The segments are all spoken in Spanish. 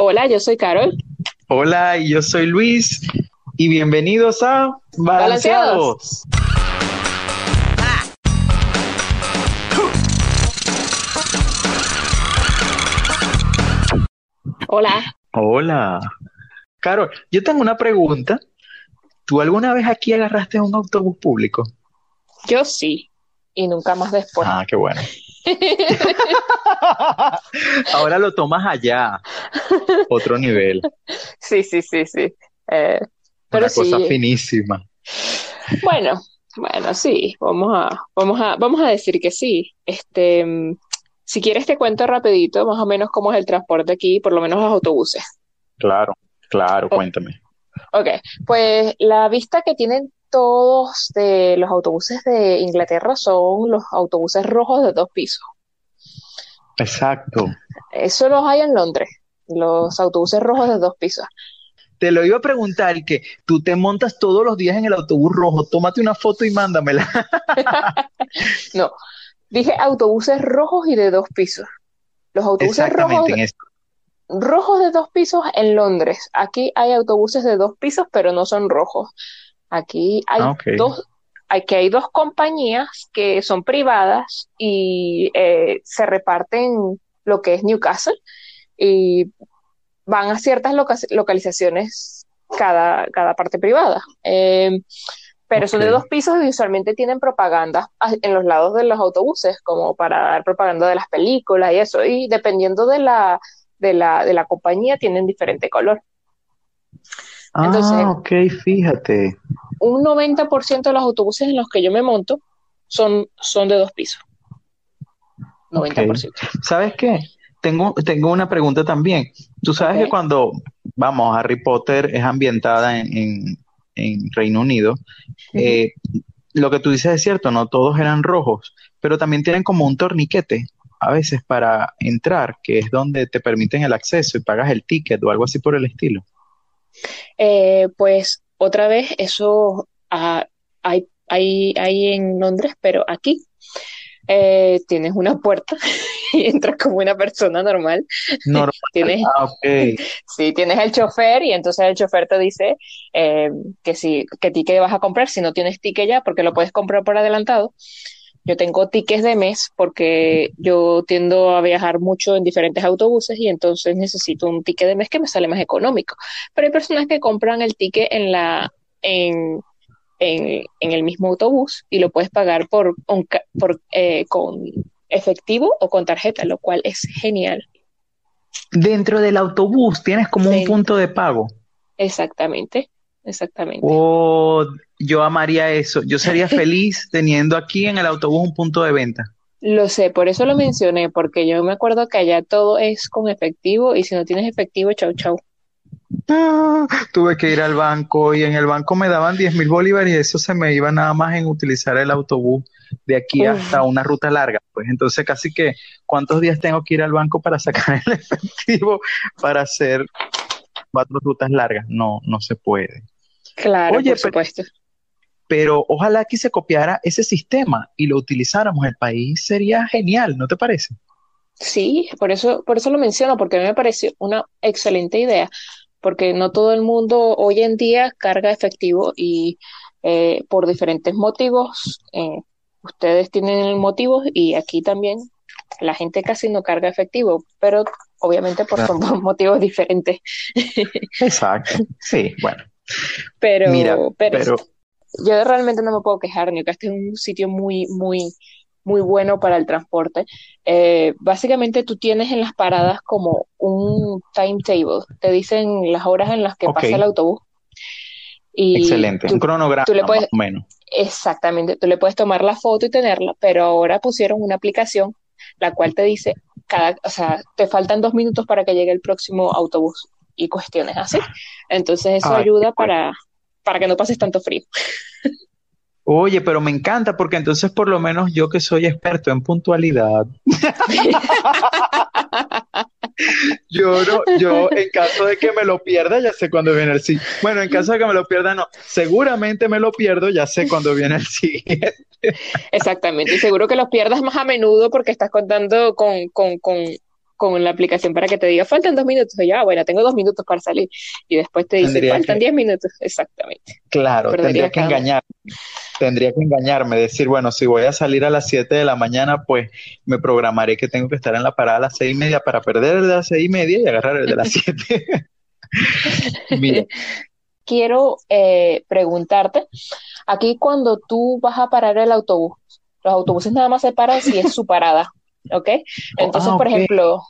Hola, yo soy Carol. Hola, yo soy Luis. Y bienvenidos a Balanceados. Hola. Hola. Carol, yo tengo una pregunta. ¿Tú alguna vez aquí agarraste un autobús público? Yo sí, y nunca más después. Ah, qué bueno. Ahora lo tomas allá, otro nivel. Sí, sí, sí, sí. Eh, pero Una cosa sí. finísima. Bueno, bueno, sí, vamos a, vamos a, vamos a decir que sí. Este, mm, si quieres te cuento rapidito más o menos cómo es el transporte aquí, por lo menos los autobuses. Claro, claro, cuéntame. Ok, pues la vista que tienen todos de los autobuses de Inglaterra son los autobuses rojos de dos pisos. Exacto. Eso los hay en Londres, los autobuses rojos de dos pisos. Te lo iba a preguntar que tú te montas todos los días en el autobús rojo, tómate una foto y mándamela. No, dije autobuses rojos y de dos pisos. Los autobuses rojos, rojos de dos pisos en Londres. Aquí hay autobuses de dos pisos, pero no son rojos. Aquí hay Ah, dos, aquí hay dos compañías que son privadas y eh, se reparten lo que es Newcastle y van a ciertas loca- localizaciones cada, cada parte privada. Eh, pero son de dos pisos y usualmente tienen propaganda en los lados de los autobuses, como para dar propaganda de las películas y eso. Y dependiendo de la, de la, de la compañía, tienen diferente color. Entonces- ah, ok, fíjate. Un 90% de los autobuses en los que yo me monto son, son de dos pisos. 90%. ¿Sabes qué? Tengo, tengo una pregunta también. Tú sabes que cuando, vamos, Harry Potter es ambientada en, en- en Reino Unido, eh, lo que tú dices es cierto, no todos eran rojos, pero también tienen como un torniquete a veces para entrar, que es donde te permiten el acceso y pagas el ticket o algo así por el estilo. Eh, pues otra vez, eso ah, hay, hay, hay en Londres, pero aquí eh, tienes una puerta y entras como una persona normal. Normal. Tienes, Ah, sí, tienes el chofer y entonces el chofer te dice eh, que si, qué ticket vas a comprar, si no tienes ticket ya, porque lo puedes comprar por adelantado. Yo tengo tickets de mes porque yo tiendo a viajar mucho en diferentes autobuses y entonces necesito un ticket de mes que me sale más económico. Pero hay personas que compran el ticket en la en, en, en el mismo autobús y lo puedes pagar por, eh, con efectivo o con tarjeta, lo cual es genial. Dentro del autobús tienes como un punto de pago. Exactamente, exactamente. Oh, yo amaría eso. Yo sería feliz teniendo aquí en el autobús un punto de venta. Lo sé, por eso lo mencioné, porque yo me acuerdo que allá todo es con efectivo y si no tienes efectivo, chau, chau. Ah, tuve que ir al banco y en el banco me daban 10 mil bolívares y eso se me iba nada más en utilizar el autobús de aquí Uf. hasta una ruta larga. Pues entonces casi que, ¿cuántos días tengo que ir al banco para sacar el efectivo para hacer cuatro rutas largas? No, no se puede. Claro, Oye, por supuesto. Pero ojalá que se copiara ese sistema y lo utilizáramos. El país sería genial, ¿no te parece? Sí, por eso, por eso lo menciono, porque a mí me pareció una excelente idea, porque no todo el mundo hoy en día carga efectivo y eh, por diferentes motivos, eh, ustedes tienen motivos y aquí también la gente casi no carga efectivo, pero obviamente por, son por motivos diferentes. Exacto. Sí, bueno. Pero, Mira, pero pero yo realmente no me puedo quejar, Newcastle es un sitio muy, muy, muy bueno para el transporte. Eh, básicamente tú tienes en las paradas como un timetable, te dicen las horas en las que pasa el autobús. Y excelente. tú- Un cronograma tú le puedes- más o menos. exactamente, tú le puedes tomar la foto y tenerla, pero ahora pusieron una aplicación la cual te dice cada, o sea, te faltan dos minutos para que llegue el próximo autobús y cuestiones así. Entonces eso Ay, ayuda para, para que no pases tanto frío. Oye, pero me encanta porque entonces por lo menos yo que soy experto en puntualidad, yo no, yo en caso de que me lo pierda ya sé cuándo viene el sí. Bueno, en caso de que me lo pierda no, seguramente me lo pierdo, ya sé cuándo viene el siguiente. Exactamente, y seguro que los pierdas más a menudo porque estás contando con, con, con con la aplicación para que te diga faltan dos minutos. Y ya, bueno, tengo dos minutos para salir. Y después te dice faltan diez minutos. Exactamente. Claro, tendría que engañar. Tendría que engañarme, decir, bueno, si voy a salir a las siete de la mañana, pues me programaré que tengo que estar en la parada a las seis y media para perder el de las seis y media y agarrar el de las siete. Mira. Quiero eh, preguntarte, aquí cuando tú vas a parar el autobús, los autobuses nada más se paran si es su parada, ¿ok? Entonces, ah, por ejemplo,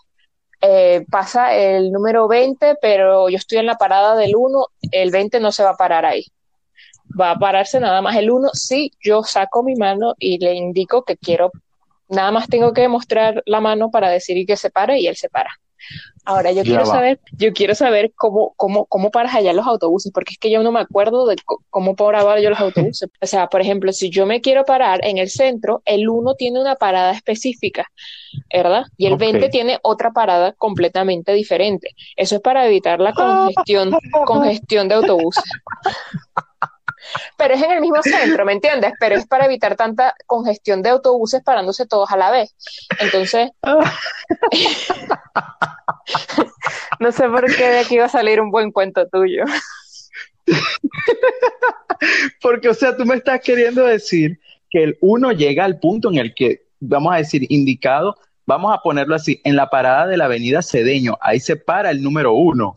eh, pasa el número 20, pero yo estoy en la parada del 1, el 20 no se va a parar ahí. Va a pararse nada más el 1 si yo saco mi mano y le indico que quiero, nada más tengo que mostrar la mano para decir que se pare y él se para. Ahora yo quiero saber, yo quiero saber cómo, cómo, cómo paras allá los autobuses, porque es que yo no me acuerdo de cómo paraba yo los autobuses. O sea, por ejemplo, si yo me quiero parar en el centro, el 1 tiene una parada específica, ¿verdad? Y el 20 tiene otra parada completamente diferente. Eso es para evitar la congestión, congestión de autobuses. Pero es en el mismo centro, ¿me entiendes? Pero es para evitar tanta congestión de autobuses parándose todos a la vez. Entonces, no sé por qué de aquí va a salir un buen cuento tuyo. Porque, o sea, tú me estás queriendo decir que el uno llega al punto en el que, vamos a decir, indicado, vamos a ponerlo así, en la parada de la avenida Cedeño, ahí se para el número uno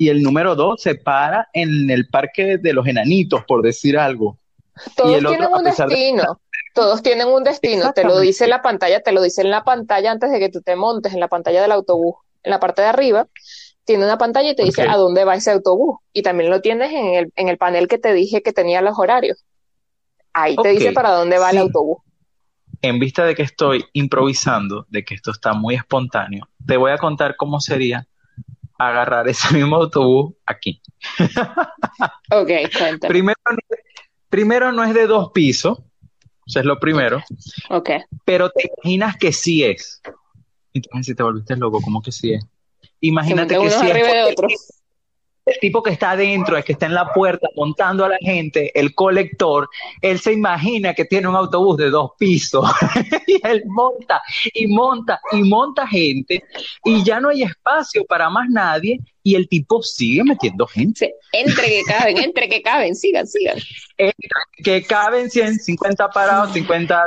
y el número dos se para en el parque de los enanitos, por decir algo. Todos tienen un destino. Todos tienen un destino. Te lo dice la pantalla, te lo dice en la pantalla antes de que tú te montes, en la pantalla del autobús, en la parte de arriba. Tiene una pantalla y te dice a dónde va ese autobús. Y también lo tienes en el, en el panel que te dije que tenía los horarios. Ahí te dice para dónde va el autobús. En vista de que estoy improvisando, de que esto está muy espontáneo, te voy a contar cómo sería agarrar ese mismo autobús aquí. ok, cuéntame. Primero, primero no es de dos pisos, eso es lo primero. Ok. Pero te imaginas que sí es. Entonces, si te volviste loco, ¿cómo que sí es? Imagínate que sí es el tipo que está adentro, el que está en la puerta montando a la gente, el colector, él se imagina que tiene un autobús de dos pisos y él monta y monta y monta gente y ya no hay espacio para más nadie y el tipo sigue metiendo gente. entre que caben, entre que caben, sigan, sigan. que caben 150 parados, 50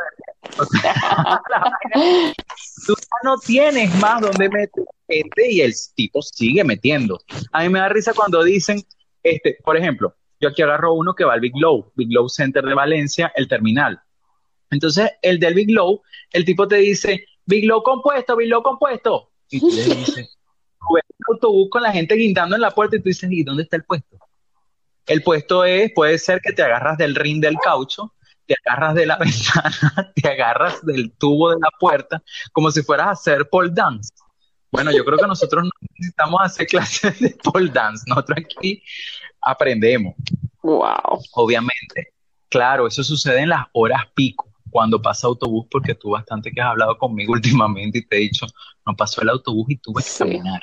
Tú ya no tienes más donde meter gente y el tipo sigue metiendo. A mí me da risa cuando dicen, este, por ejemplo, yo aquí agarro uno que va al Big Low, Big Low Center de Valencia, el terminal. Entonces, el del Big Low, el tipo te dice, Big Low compuesto, Big Low compuesto. Y tú le dices, autobús con la gente guindando en la puerta y tú dices, ¿y dónde está el puesto? El puesto es, puede ser que te agarras del ring del caucho te agarras de la ventana, te agarras del tubo de la puerta, como si fueras a hacer pole dance. Bueno, yo creo que nosotros no necesitamos hacer clases de pole dance, nosotros aquí aprendemos. Wow. Obviamente. Claro, eso sucede en las horas pico, cuando pasa autobús, porque tú bastante que has hablado conmigo últimamente y te he dicho, no pasó el autobús y tuve que caminar.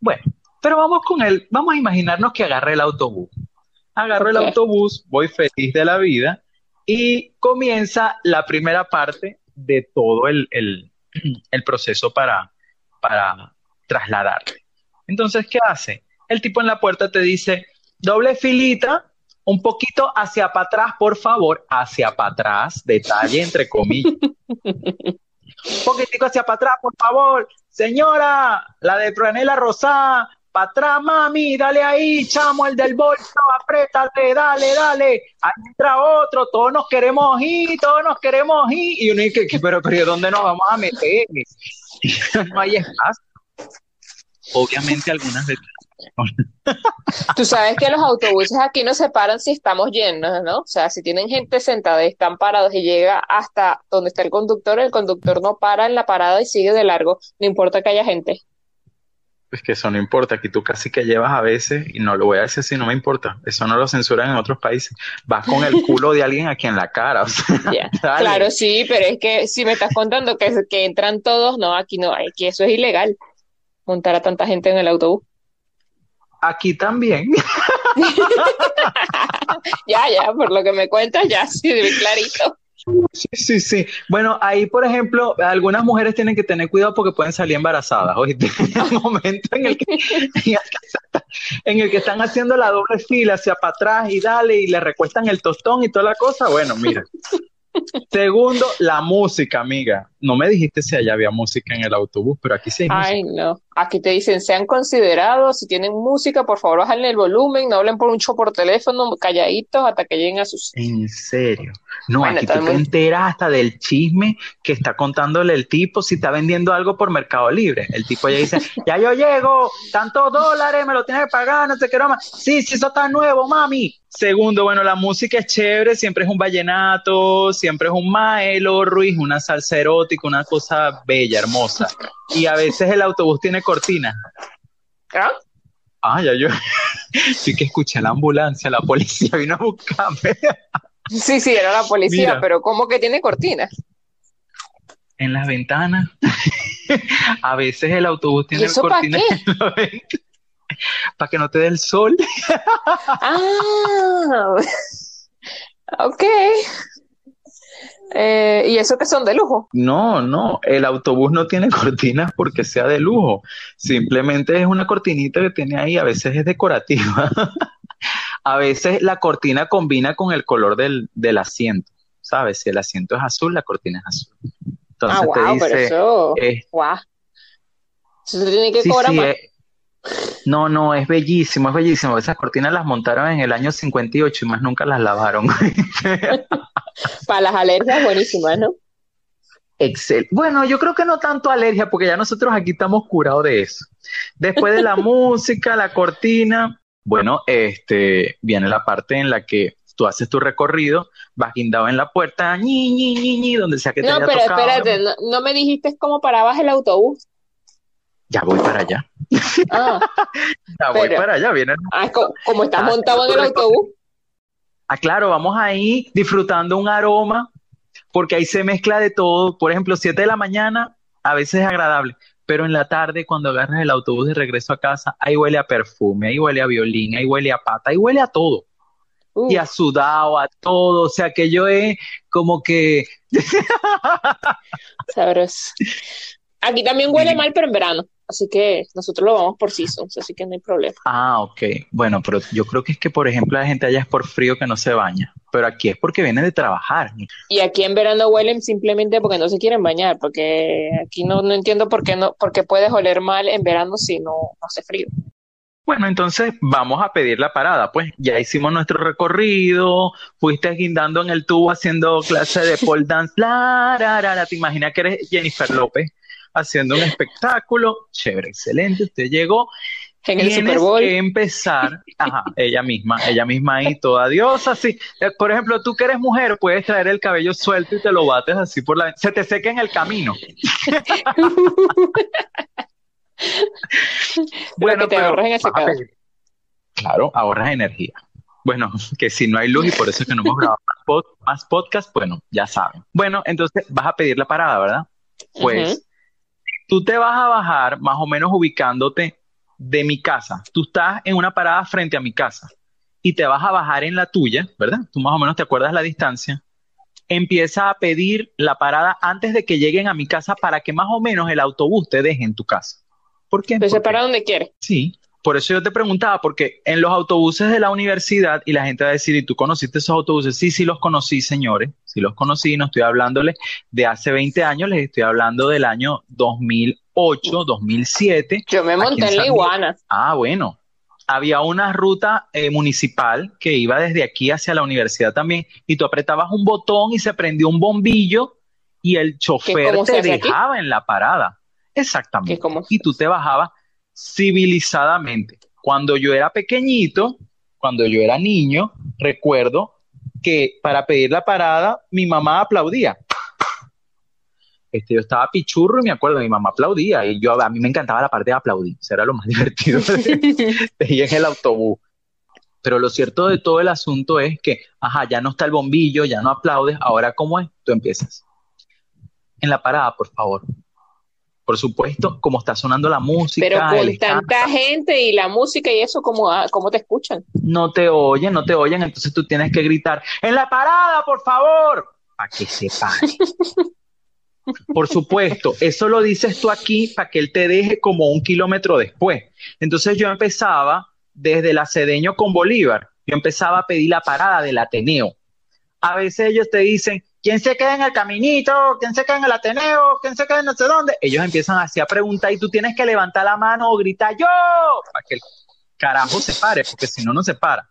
Bueno, pero vamos con él, vamos a imaginarnos que agarré el autobús. Agarro el autobús, voy feliz de la vida y comienza la primera parte de todo el, proceso para, para trasladarte. Entonces, ¿qué hace? El tipo en la puerta te dice, doble filita, un poquito hacia para atrás, por favor, hacia para atrás, detalle entre comillas. un poquitico hacia para atrás, por favor. Señora, la de Franela Rosada, para atrás, mami, dale ahí, chamo, el del bolso, apriétate, dale, dale, ahí entra otro, todos nos queremos ir, todos nos queremos ir, y uno dice, pero, pero, ¿dónde nos vamos a meter? no hay espacio. Obviamente algunas veces. Tú sabes que los autobuses aquí no se paran si estamos llenos, ¿no? O sea, si tienen gente sentada y están parados y llega hasta donde está el conductor, el conductor no para en la parada y sigue de largo, no importa que haya gente. Es que eso no importa, aquí tú casi que llevas a veces, y no lo voy a decir si no me importa, eso no lo censuran en otros países, vas con el culo de alguien aquí en la cara. claro, sí, pero es que si me estás contando que, que entran todos, no, aquí no, aquí eso es ilegal, montar a tanta gente en el autobús. Aquí también. ya, ya, por lo que me cuentas, ya, sí, clarito. Sí, sí, sí. Bueno, ahí, por ejemplo, algunas mujeres tienen que tener cuidado porque pueden salir embarazadas. Oíste, en el momento en el, que, en el que están haciendo la doble fila hacia para atrás y dale y le recuestan el tostón y toda la cosa, bueno, mira, Segundo, la música, amiga. No me dijiste si allá había música en el autobús, pero aquí sí hay Ay, no. Aquí te dicen, sean considerados, si tienen música, por favor, bajen el volumen, no hablen por un show por teléfono, calladitos hasta que lleguen a sus... En serio. No, aquí tú te enteras hasta del chisme que está contándole el tipo si está vendiendo algo por Mercado Libre. El tipo ya dice, ya yo llego, tantos dólares, me lo tienes que pagar, no sé qué más. Sí, sí, eso está nuevo, mami. Segundo, bueno, la música es chévere, siempre es un vallenato, siempre es un Maelo Ruiz, una salsa erótica, una cosa bella, hermosa. Y a veces el autobús tiene cortina. ¿Ah? Ah, ya yo. Sí que escuché la ambulancia, la policía vino a buscarme. Sí, sí, era la policía, pero ¿cómo que tiene cortinas? En las ventanas. a veces el autobús tiene cortinas en la ventana para que no te dé el sol. ah, ok. Eh, ¿Y eso que son de lujo? No, no, el autobús no tiene cortinas porque sea de lujo. Simplemente es una cortinita que tiene ahí, a veces es decorativa. a veces la cortina combina con el color del, del, asiento, ¿sabes? Si el asiento es azul, la cortina es azul. Entonces ah, te dice, pero eso, eh, Eso tiene que cobrar más. Eh, no, no, es bellísimo, es bellísimo. Esas cortinas las montaron en el año 58 y más nunca las lavaron. Para las alergias, buenísimas, ¿no? Excel. Bueno, yo creo que no tanto alergia, porque ya nosotros aquí estamos curados de eso. Después de la música, la cortina, bueno, este, viene la parte en la que tú haces tu recorrido, vas guindado en la puerta, ñi, ñi, ñi, ñi, donde sea que te No, pero espérate, no, no, me dijiste cómo parabas el autobús. Ya voy para allá. Ah, ya voy para allá, viene. Ah, como, estás montado en el autobús. Ah, claro, vamos ahí disfrutando un aroma, porque ahí se mezcla de todo. Por ejemplo, 7 de la mañana a veces es agradable, pero en la tarde cuando agarras el autobús de regreso a casa, ahí huele a perfume, ahí huele a violín, ahí huele a pata, ahí huele a todo. Y a sudado, a todo, o sea que yo he como que... Sabroso. Aquí también huele mal, pero en verano. Así que nosotros lo vamos por seasons, así que no hay problema. Ah, ok. Bueno, pero yo creo que es que, por ejemplo, la gente allá es por frío que no se baña, pero aquí es porque viene de trabajar. Y aquí en verano huelen simplemente porque no se quieren bañar, porque aquí no, no entiendo por qué, no, por qué puedes oler mal en verano si no, hace frío. Bueno, entonces vamos a pedir la parada. Pues ya hicimos nuestro recorrido, fuiste guindando en el tubo haciendo clase de pole dance. La, la, ¿Te imaginas que eres Jennifer López? Haciendo un espectáculo, chévere, excelente, usted llegó. En el Super Bowl. que empezar, ajá, ella misma, ella misma ahí, toda diosa, así. Eh, por ejemplo, tú que eres mujer, puedes traer el cabello suelto y te lo bates así por la... Se te seca en el camino. bueno, te ahorras en ese. Claro, ahorras energía. Bueno, que si no hay luz y por eso es que no hemos grabado más, más podcast, bueno, ya saben. Bueno, entonces vas a pedir la parada, ¿verdad? Pues tú te vas a bajar más o menos ubicándote de mi casa. Tú estás en una parada frente a mi casa y te vas a bajar en la tuya, ¿verdad? Tú más o menos te acuerdas la distancia. Empieza a pedir la parada antes de que lleguen a mi casa para que más o menos el autobús te deje en tu casa. ¿Por qué? Pues se para donde quiere. Sí, por eso yo te preguntaba, porque en los autobuses de la universidad, y la gente va a decir, ¿y tú conociste esos autobuses? Sí, sí los conocí, señores, sí los conocí, no estoy hablándoles de hace 20 años, les estoy hablando del año 2008, 2007. Yo me monté en, la iguana. Ah, bueno. Había una ruta eh, municipal que iba desde aquí hacia la universidad también, y tú apretabas un botón y se prendió un bombillo y el chofer te dejaba en la parada. Exactamente. Y tú te bajabas civilizadamente. Cuando yo era pequeñito, cuando yo era niño, recuerdo que para pedir la parada mi mamá aplaudía. Este, yo estaba pichurro y me acuerdo, mi mamá aplaudía y yo a mí me encantaba la parte de aplaudir, eso era lo más divertido de, ir en el autobús. Pero lo cierto de todo el asunto es que, ajá, ya no está el bombillo, ya no aplaudes, ahora ¿cómo es? Tú empiezas. En la parada, por favor, por supuesto, como está sonando la música. Pero con tanta gente y la música y eso, ¿cómo, ah, ¿cómo te escuchan? No te oyen, no te oyen, entonces tú tienes que gritar, en la parada, por favor. para que se pare. Por supuesto, eso lo dices tú aquí para que él te deje como un kilómetro después. Entonces yo empezaba desde la Cedeño con Bolívar, yo empezaba a pedir la parada del Ateneo. A veces ellos te dicen, ¿quién se queda en el caminito? ¿Quién se queda en el Ateneo? ¿Quién se queda en no sé dónde? Ellos empiezan así a preguntar y tú tienes que levantar la mano o gritar yo para que el carajo se pare, porque si no, no se para.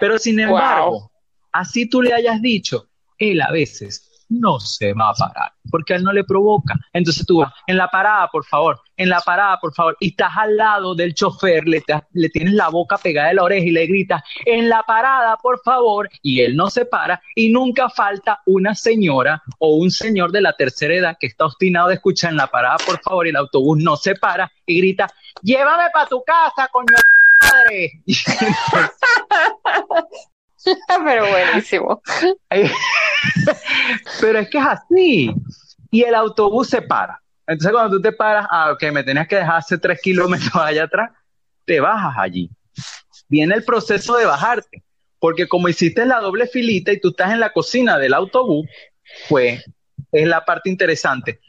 Pero sin embargo, así tú le hayas dicho, él a veces no se va a parar, porque a él no le provoca. Entonces tú vas, en la parada, por favor, en la parada, por favor, y estás al lado del chofer, le, le tienes la boca pegada de la oreja y le gritas, en la parada, por favor, y él no se para, y nunca falta una señora o un señor de la tercera edad que está obstinado de escuchar en la parada, por favor, y el autobús no se para y grita, llévame para tu casa, coño madre. Pero buenísimo. Pero es que es así. Y el autobús se para. Entonces cuando tú te paras, ah, ok, me tenías que dejar hace tres kilómetros allá atrás, te bajas allí. Viene el proceso de bajarte. Porque como hiciste la doble filita y tú estás en la cocina del autobús, pues es la parte interesante.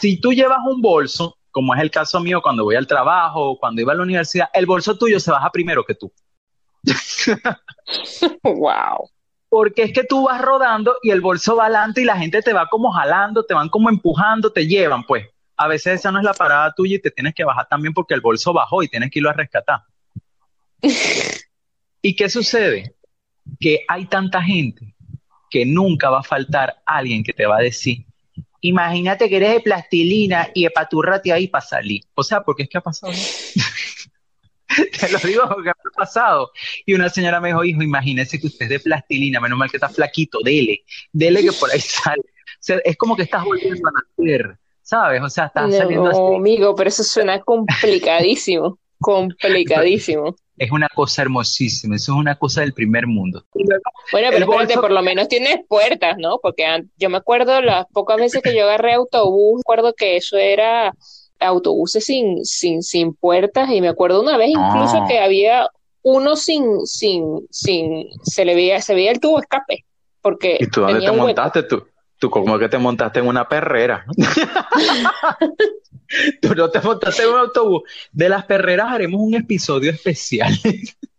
Si tú llevas un bolso, como es el caso mío cuando voy al trabajo cuando iba a la universidad, el bolso tuyo se baja primero que tú. wow. Porque es que tú vas rodando y el bolso va adelante y la gente te va como jalando, te van como empujando, te llevan, pues. A veces esa no es la parada tuya y te tienes que bajar también porque el bolso bajó y tienes que irlo a rescatar. ¿Y qué sucede? Que hay tanta gente que nunca va a faltar alguien que te va a decir, imagínate que eres de plastilina y epaturrate ahí para salir. O sea, porque es que ha pasado. Te lo digo porque pasado. Y una señora me dijo, hijo, imagínese que usted es de plastilina, menos mal que está flaquito, dele, dele que por ahí sale. O sea, es como que estás volviendo a nacer, ¿sabes? O sea, estás saliendo así. amigo, pero eso suena complicadísimo, complicadísimo. Es una cosa hermosísima, eso es una cosa del primer mundo. Bueno, pero espérate, por lo menos tienes puertas, ¿no? Porque yo me acuerdo las pocas veces que yo agarré autobús, recuerdo que eso era autobuses sin, sin, sin puertas y me acuerdo una vez incluso que había uno sin, sin, sin, se le veía, se veía el tubo escape. Porque ¿Y tú dónde te montaste tú? Tú como que te montaste en una perrera. tú no te montaste en un autobús. De las perreras haremos un episodio especial.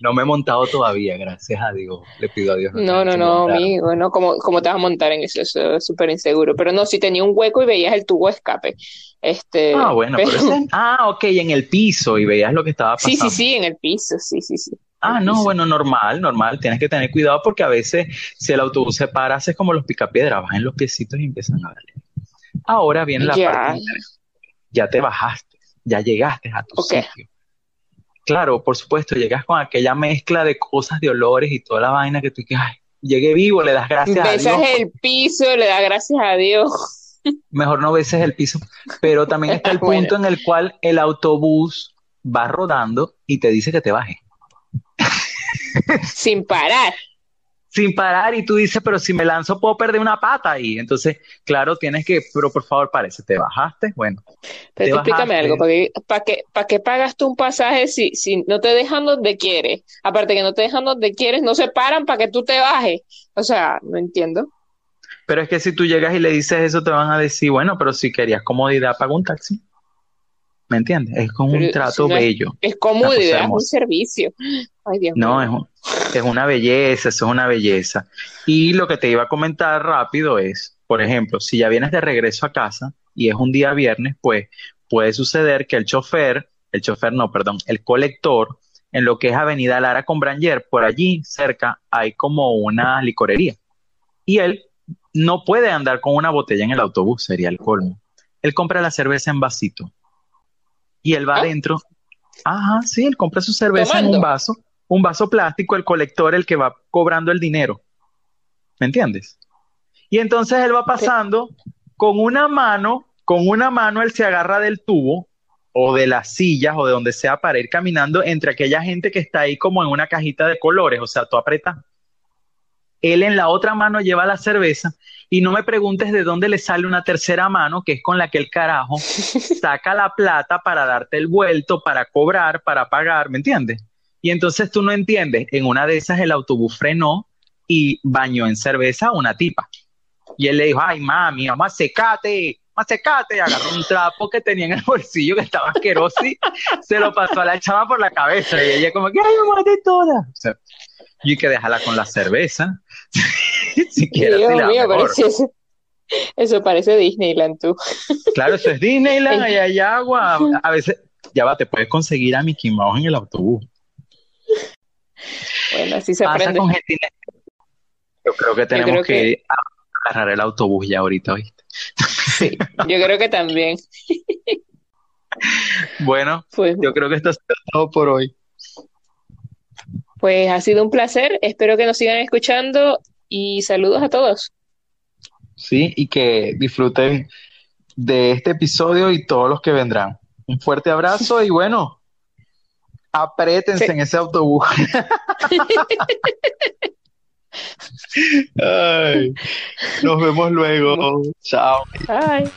no me he montado todavía, gracias a Dios. Le pido a Dios. No, no, no, amigo, no, ¿cómo, ¿cómo, te vas a montar en eso? Eso es súper inseguro. Pero no, si tenía un hueco y veías el tubo escape. Este, ah, bueno, pero... ah, ok, en el piso y veías lo que estaba pasando. Sí, sí, sí, en el piso, sí, sí, sí. Ah, no, bueno, normal, normal. Tienes que tener cuidado porque a veces si el autobús se para, haces como los picapiedras, bajan los piecitos y empiezan a darle. Ahora viene la parte. Ya te bajaste, ya llegaste a tu sitio claro, por supuesto, llegas con aquella mezcla de cosas, de olores y toda la vaina que tú dices, ay, llegué vivo, le das gracias a Dios. Besas el piso, le das gracias a Dios. Mejor no beses el piso, pero también está el punto en el cual el autobús va rodando y te dice que te baje. Sin parar sin parar y tú dices, pero si me lanzo puedo perder una pata y entonces, claro, tienes que, pero por favor, parece, ¿te bajaste? Bueno. Pero explícame algo, ¿para qué, ¿para qué pagas tú un pasaje si, si no te dejan donde quieres? Aparte que no te dejan donde quieres, no se paran para que tú te bajes. O sea, no entiendo. Pero es que si tú llegas y le dices eso, te van a decir, bueno, pero si querías comodidad, paga un taxi. ¿Me entiendes? Es como un trato bello. Es, comodidad, es un servicio. Ay, Dios no, es, es una belleza, eso es una belleza. Y lo que te iba a comentar rápido es, por ejemplo, si ya vienes de regreso a casa y es un día viernes, pues puede suceder que el chofer, el chofer no, perdón, el colector, en lo que es Avenida Lara con Branger, por allí cerca hay como una licorería. Y él no puede andar con una botella en el autobús, sería el colmo. Él compra la cerveza en vasito. Y él va ¿Ah? adentro. Ajá, sí, él compra su cerveza en un vaso un vaso plástico, el colector, el que va cobrando el dinero. ¿Me entiendes? Y entonces él va pasando con una mano, con una mano él se agarra del tubo o de las sillas o de donde sea para ir caminando entre aquella gente que está ahí como en una cajita de colores, o sea, tú apretas. Él en la otra mano lleva la cerveza y no me preguntes de dónde le sale una tercera mano, que es con la que el carajo saca la plata para darte el vuelto, para cobrar, para pagar, ¿me entiendes? Y entonces tú no entiendes, en una de esas el autobús frenó y bañó en cerveza a una tipa. Y él le dijo, ay, mami, vamos a secate, vamos a secate. Agarró un trapo que tenía en el bolsillo que estaba asqueroso y se lo pasó a la chama por la cabeza. Y ella como que, ay, me maté toda. O sea, y que déjala con la cerveza. Siquiera Dios mío, pero eso, eso, parece Disneyland, tú. Claro, eso es Disneyland, ahí hay agua. A veces, ya va, te puedes conseguir a Mickey Mouse en el autobús. Bueno, así se aprende. Yo creo que tenemos que, agarrar el autobús ya ahorita, ¿viste? Sí, yo creo que también. bueno, pues, yo creo que esto es todo por hoy. Pues ha sido un placer, espero que nos sigan escuchando y saludos a todos. Sí, y que disfruten de este episodio y todos los que vendrán. Un fuerte abrazo y bueno, apriétense en ese autobús. nos vemos luego. Chao. Bye.